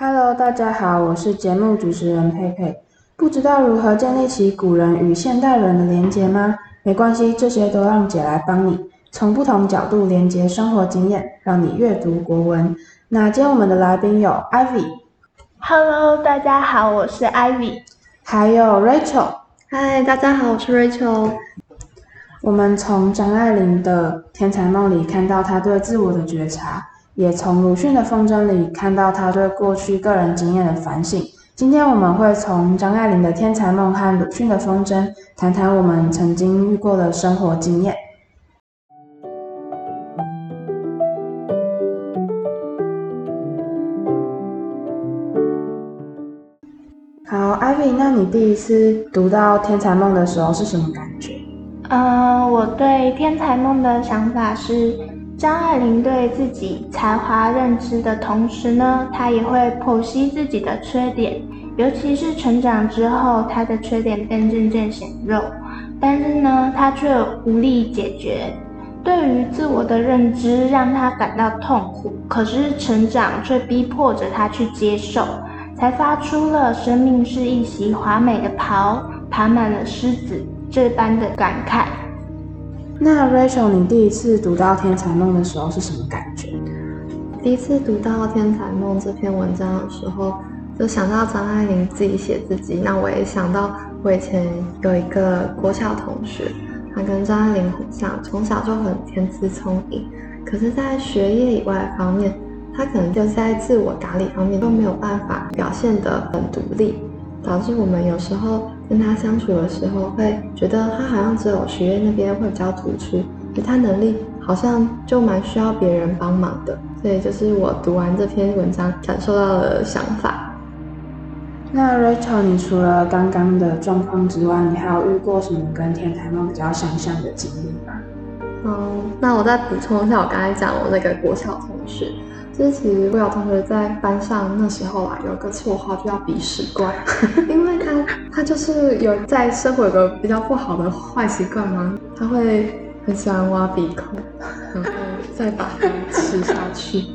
Hello，大家好，我是节目主持人佩佩。不知道如何建立起古人与现代人的连结吗？没关系，这些都让姐来帮你，从不同角度连接生活经验，让你阅读国文。那今天我们的来宾有 Ivy。Hello，大家好，我是 Ivy。还有 Rachel。嗨，大家好，我是 Rachel。我们从张爱玲的《天才梦》里看到她对自我的觉察。也从鲁迅的风筝里看到他对过去个人经验的反省。今天我们会从张爱玲的《天才梦》和鲁迅的风筝谈谈我们曾经遇过的生活经验。好，Ivy，那你第一次读到《天才梦》的时候是什么感觉？嗯，我对《天才梦》的想法是。张爱玲对自己才华认知的同时呢，她也会剖析自己的缺点，尤其是成长之后，她的缺点便渐渐显露。但是呢，她却无力解决。对于自我的认知，让她感到痛苦。可是成长却逼迫着她去接受，才发出了“生命是一袭华美的袍，爬满了虱子”这般的感慨。那 Rachel，你第一次读到《天才梦》的时候是什么感觉？第一次读到《天才梦》这篇文章的时候，就想到张爱玲自己写自己。那我也想到我以前有一个国小同学，他跟张爱玲很像，从小就很天资聪颖，可是，在学业以外方面，他可能就在自我打理方面都没有办法表现得很独立，导致我们有时候。跟他相处的时候，会觉得他好像只有学业那边会比较突出，而他能力好像就蛮需要别人帮忙的。所以就是我读完这篇文章感受到的想法。那 Rachel，你除了刚刚的状况之外，你还有遇过什么跟天台梦比较相像的经历吗？嗯，那我再补充一下，我刚才讲我那个国小同学。其实我有同学在班上那时候啊，有个绰号就叫鼻屎怪，因为他他就是有在生活有个比较不好的坏习惯嘛，他会很喜欢挖鼻孔，然后再把它吃下去。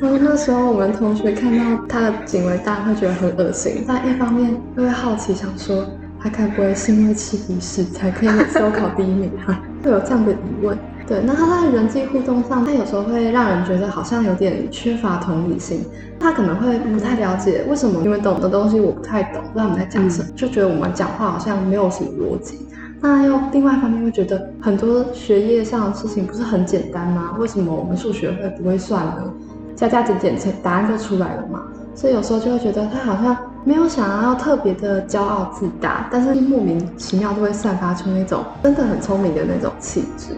然后那时候我们同学看到他的行为，当然会觉得很恶心，但一方面又会好奇，想说他该不会是因为吃鼻屎才可以 每次考第一名哈，会有这样的疑问。对，那他在人际互动上，他有时候会让人觉得好像有点缺乏同理心。他可能会不太了解为什么，因为懂的东西我不太懂，不知道你们在讲什么，就觉得我们讲话好像没有什么逻辑。那又另外一方面会觉得很多学业上的事情不是很简单吗？为什么我们数学会不会算呢？加加减减，答案就出来了嘛。所以有时候就会觉得他好像没有想要特别的骄傲自大，但是莫名其妙就会散发出那种真的很聪明的那种气质。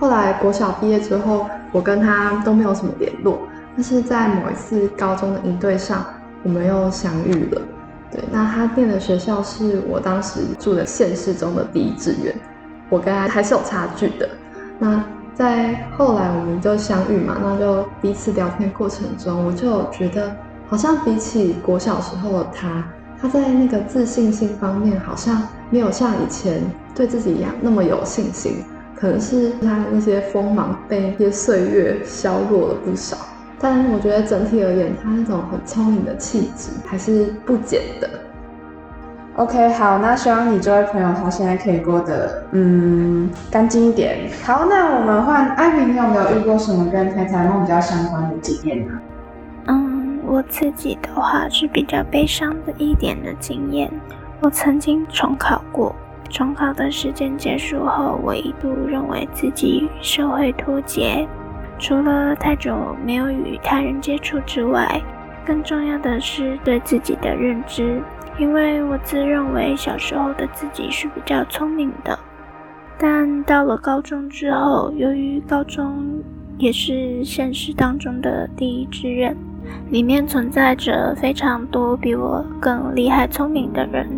后来国小毕业之后，我跟他都没有什么联络。但是在某一次高中的营队上，我们又相遇了。对，那他念的学校是我当时住的县市中的第一志愿，我跟他还是有差距的。那在后来我们就相遇嘛，那就彼此聊天过程中，我就觉得好像比起国小时候的他，他在那个自信心方面好像没有像以前对自己一样那么有信心。可能是他的那些锋芒被一些岁月削弱了不少，但我觉得整体而言，他那种很聪明的气质还是不减的。OK，好，那希望你这位朋友他现在可以过得嗯干净一点。好，那我们换艾米，你有没有遇过什么跟天才梦比较相关的经验呢？嗯，我自己的话是比较悲伤的一点的经验，我曾经重考过。中考的时间结束后，我一度认为自己与社会脱节，除了太久没有与他人接触之外，更重要的是对自己的认知。因为我自认为小时候的自己是比较聪明的，但到了高中之后，由于高中也是现实当中的第一志愿，里面存在着非常多比我更厉害、聪明的人。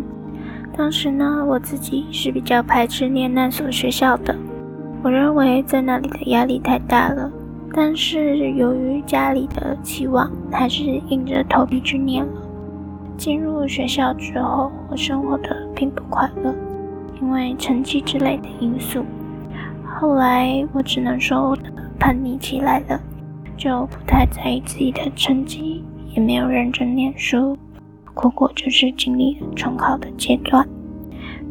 当时呢，我自己是比较排斥念那所学校的，我认为在那里的压力太大了。但是由于家里的期望，还是硬着头皮去念了。进入学校之后，我生活的并不快乐，因为成绩之类的因素。后来我只能说我的叛逆期来了，就不太在意自己的成绩，也没有认真念书，果果就是经历了重考的阶段。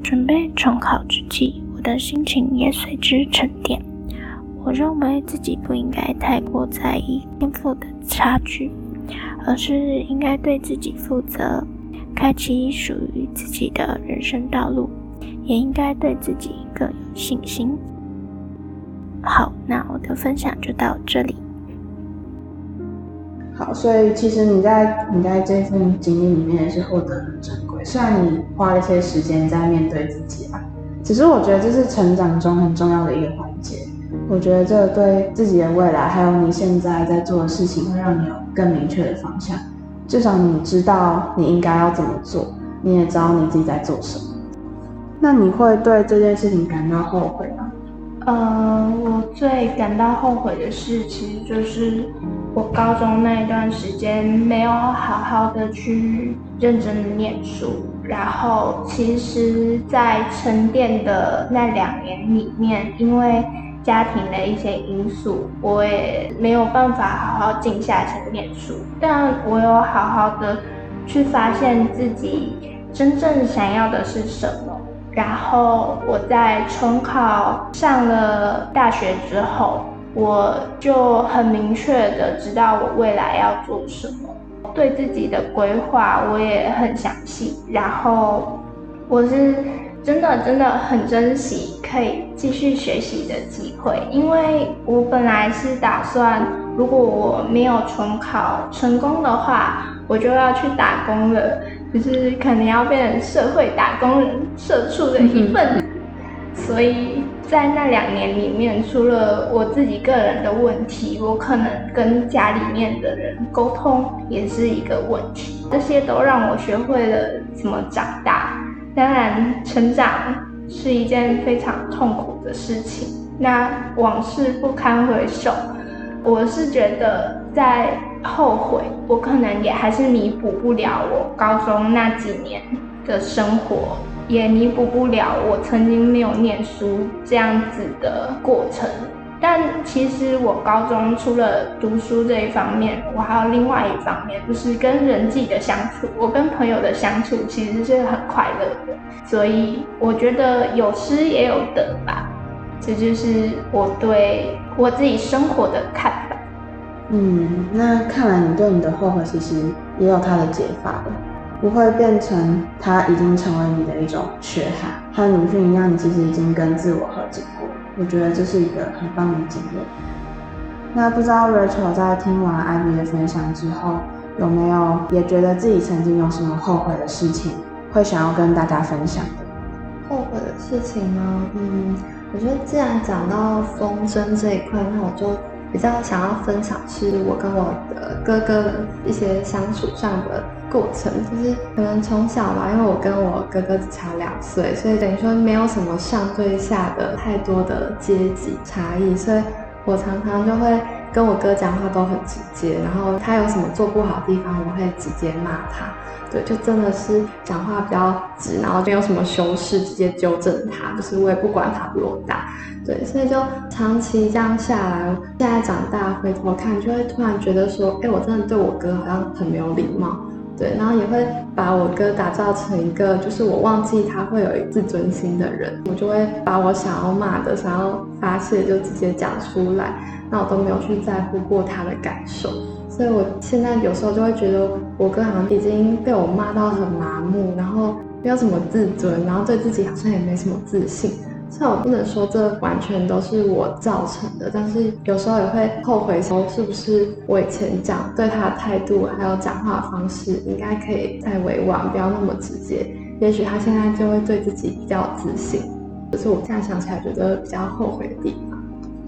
准备重考之际，我的心情也随之沉淀。我认为自己不应该太过在意天赋的差距，而是应该对自己负责，开启属于自己的人生道路，也应该对自己更有信心。好，那我的分享就到这里。所以其实你在你在这份经历里面也是获得很珍贵，虽然你花了一些时间在面对自己吧，只是我觉得这是成长中很重要的一个环节。我觉得这对自己的未来，还有你现在在做的事情，会让你有更明确的方向。至少你知道你应该要怎么做，你也知道你自己在做什么。那你会对这件事情感到后悔吗？呃，我最感到后悔的事，其实就是我高中那一段时间没有好好的去认真的念书，然后其实，在沉淀的那两年里面，因为家庭的一些因素，我也没有办法好好静下心念书。但我有好好的去发现自己真正想要的是什么。然后我在重考上了大学之后，我就很明确的知道我未来要做什么，对自己的规划我也很详细。然后我是。真的真的很珍惜可以继续学习的机会，因为我本来是打算，如果我没有重考成功的话，我就要去打工了，就是可能要变成社会打工人、社畜的一份子。所以在那两年里面，除了我自己个人的问题，我可能跟家里面的人沟通也是一个问题，这些都让我学会了怎么长大。当然，成长是一件非常痛苦的事情。那往事不堪回首，我是觉得在后悔，我可能也还是弥补不了我高中那几年的生活，也弥补不了我曾经没有念书这样子的过程。但其实我高中除了读书这一方面，我还有另外一方面，就是跟人际的相处。我跟朋友的相处其实是很快乐的，所以我觉得有失也有得吧。这就是我对我自己生活的看法。嗯，那看来你对你的后悔其实也有它的解法了，不会变成它已经成为你的一种缺憾，和鲁迅一样，你其实已经跟自我和解过。我觉得这是一个很棒的经验。那不知道 Rachel 在听完 Ivy 的分享之后，有没有也觉得自己曾经有什么后悔的事情，会想要跟大家分享的？后悔的事情呢？嗯，我觉得既然讲到风筝这一块，那我就比较想要分享是我跟我的哥哥一些相处上的。过程就是可能从小吧，因为我跟我哥哥只差两岁，所以等于说没有什么上对下的太多的阶级差异，所以我常常就会跟我哥讲话都很直接，然后他有什么做不好的地方，我会直接骂他。对，就真的是讲话比较直，然后就有什么修饰直接纠正他，就是我也不管他多大。对，所以就长期这样下来，现在长大回头看，就会突然觉得说，哎，我真的对我哥好像很没有礼貌。对，然后也会把我哥打造成一个，就是我忘记他会有自尊心的人，我就会把我想要骂的、想要发泄就直接讲出来，那我都没有去在乎过他的感受，所以我现在有时候就会觉得我哥好像已经被我骂到很麻木，然后没有什么自尊，然后对自己好像也没什么自信。虽然我不能说这完全都是我造成的，但是有时候也会后悔说，是不是我以前讲对他的态度还有讲话方式，应该可以再委婉，不要那么直接。也许他现在就会对自己比较自信。这是我现在想起来觉得比较后悔的地方。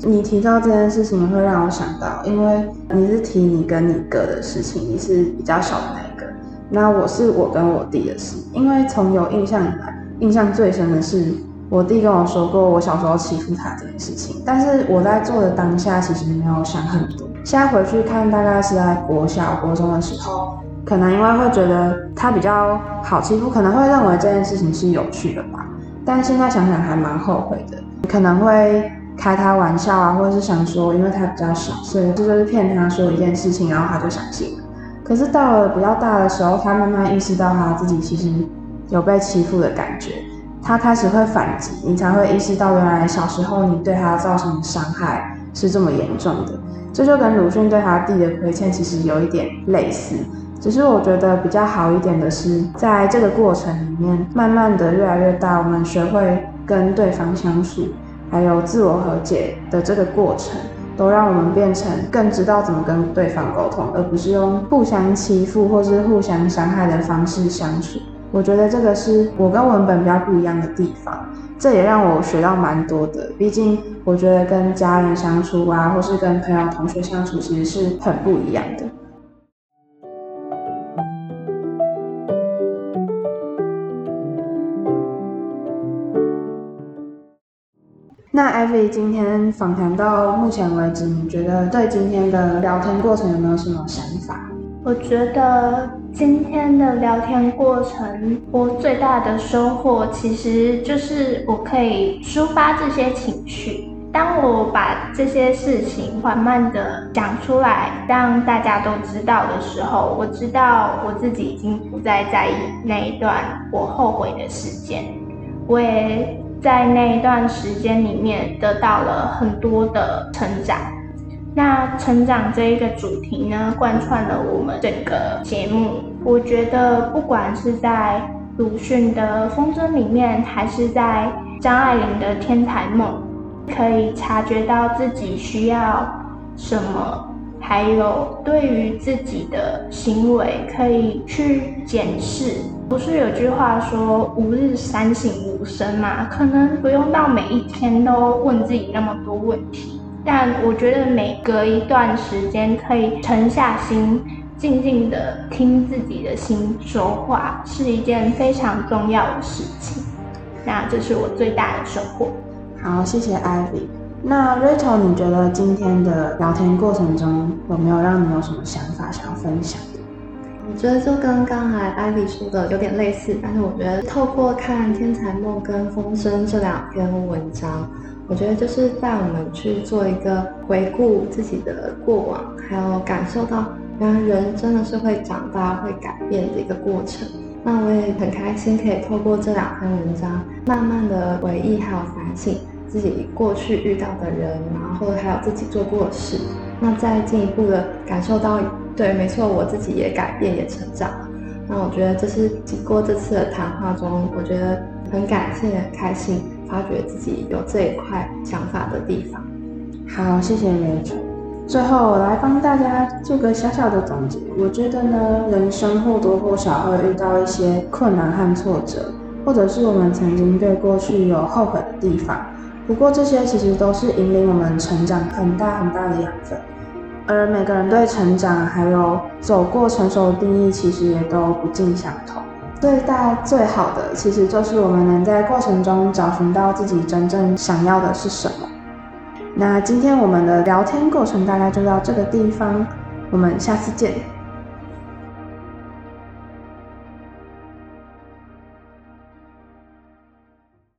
你提到这件事情，会让我想到，因为你是提你跟你哥的事情，你是比较小的那一个，那我是我跟我弟的事。因为从有印象以来，印象最深的是。我弟跟我说过我小时候欺负他这件事情，但是我在做的当下其实没有想很多。现在回去看，大概是在国小、国中的时候，可能因为会觉得他比较好欺负，可能会认为这件事情是有趣的吧。但现在想想还蛮后悔的，可能会开他玩笑啊，或者是想说，因为他比较小，所以这就是骗他说一件事情，然后他就相信了。可是到了比较大的时候，他慢慢意识到他自己其实有被欺负的感觉，他开始会反击，你才会意识到原来小时候你对他造成的伤害是这么严重的。这就跟鲁迅对他弟的亏欠其实有一点类似，只是我觉得比较好一点的是，在这个过程里面，慢慢的越来越大，我们学会跟对方相处，还有自我和解的这个过程，都让我们变成更知道怎么跟对方沟通，而不是用互相欺负或是互相伤害的方式相处。我觉得这个是我跟文本比较不一样的地方，这也让我学到蛮多的。毕竟我觉得跟家人相处啊，或是跟朋友、同学相处，其实是很不一样的。那 Ivy 今天访谈到目前为止，你觉得对今天的聊天过程有没有什么想法？我觉得今天的聊天过程，我最大的收获其实就是我可以抒发这些情绪。当我把这些事情缓慢的讲出来，让大家都知道的时候，我知道我自己已经不再在意那一段我后悔的时间。我也在那一段时间里面得到了很多的成长。那成长这一个主题呢，贯穿了我们整个节目。我觉得，不管是在鲁迅的《风筝》里面，还是在张爱玲的《天才梦》，可以察觉到自己需要什么，还有对于自己的行为可以去检视。不是有句话说“吾日三省吾身”嘛？可能不用到每一天都问自己那么多问题。但我觉得每隔一段时间可以沉下心，静静的听自己的心说话，是一件非常重要的事情。那这是我最大的收获。好，谢谢 Ivy。那 Rachel，你觉得今天的聊天过程中有没有让你有什么想法想要分享？我觉得就跟刚才 Ivy 说的有点类似，但是我觉得透过看《天才梦》跟《风声》这两篇文章。我觉得就是带我们去做一个回顾自己的过往，还有感受到原来人真的是会长大、会改变的一个过程。那我也很开心，可以透过这两篇文章，慢慢的回忆还有反省自己过去遇到的人，然后还有自己做过的事。那再进一步的感受到，对，没错，我自己也改变、也成长。那我觉得这是经过这次的谈话中，我觉得很感谢、很开心。发觉自己有这一块想法的地方。好，谢谢刘楚。最后，我来帮大家做个小小的总结。我觉得呢，人生或多或少会遇到一些困难和挫折，或者是我们曾经对过去有后悔的地方。不过，这些其实都是引领我们成长很大很大的养分。而每个人对成长还有走过成熟的定义，其实也都不尽相同。最大最好的，其实就是我们能在过程中找寻到自己真正想要的是什么。那今天我们的聊天过程大概就到这个地方，我们下次见。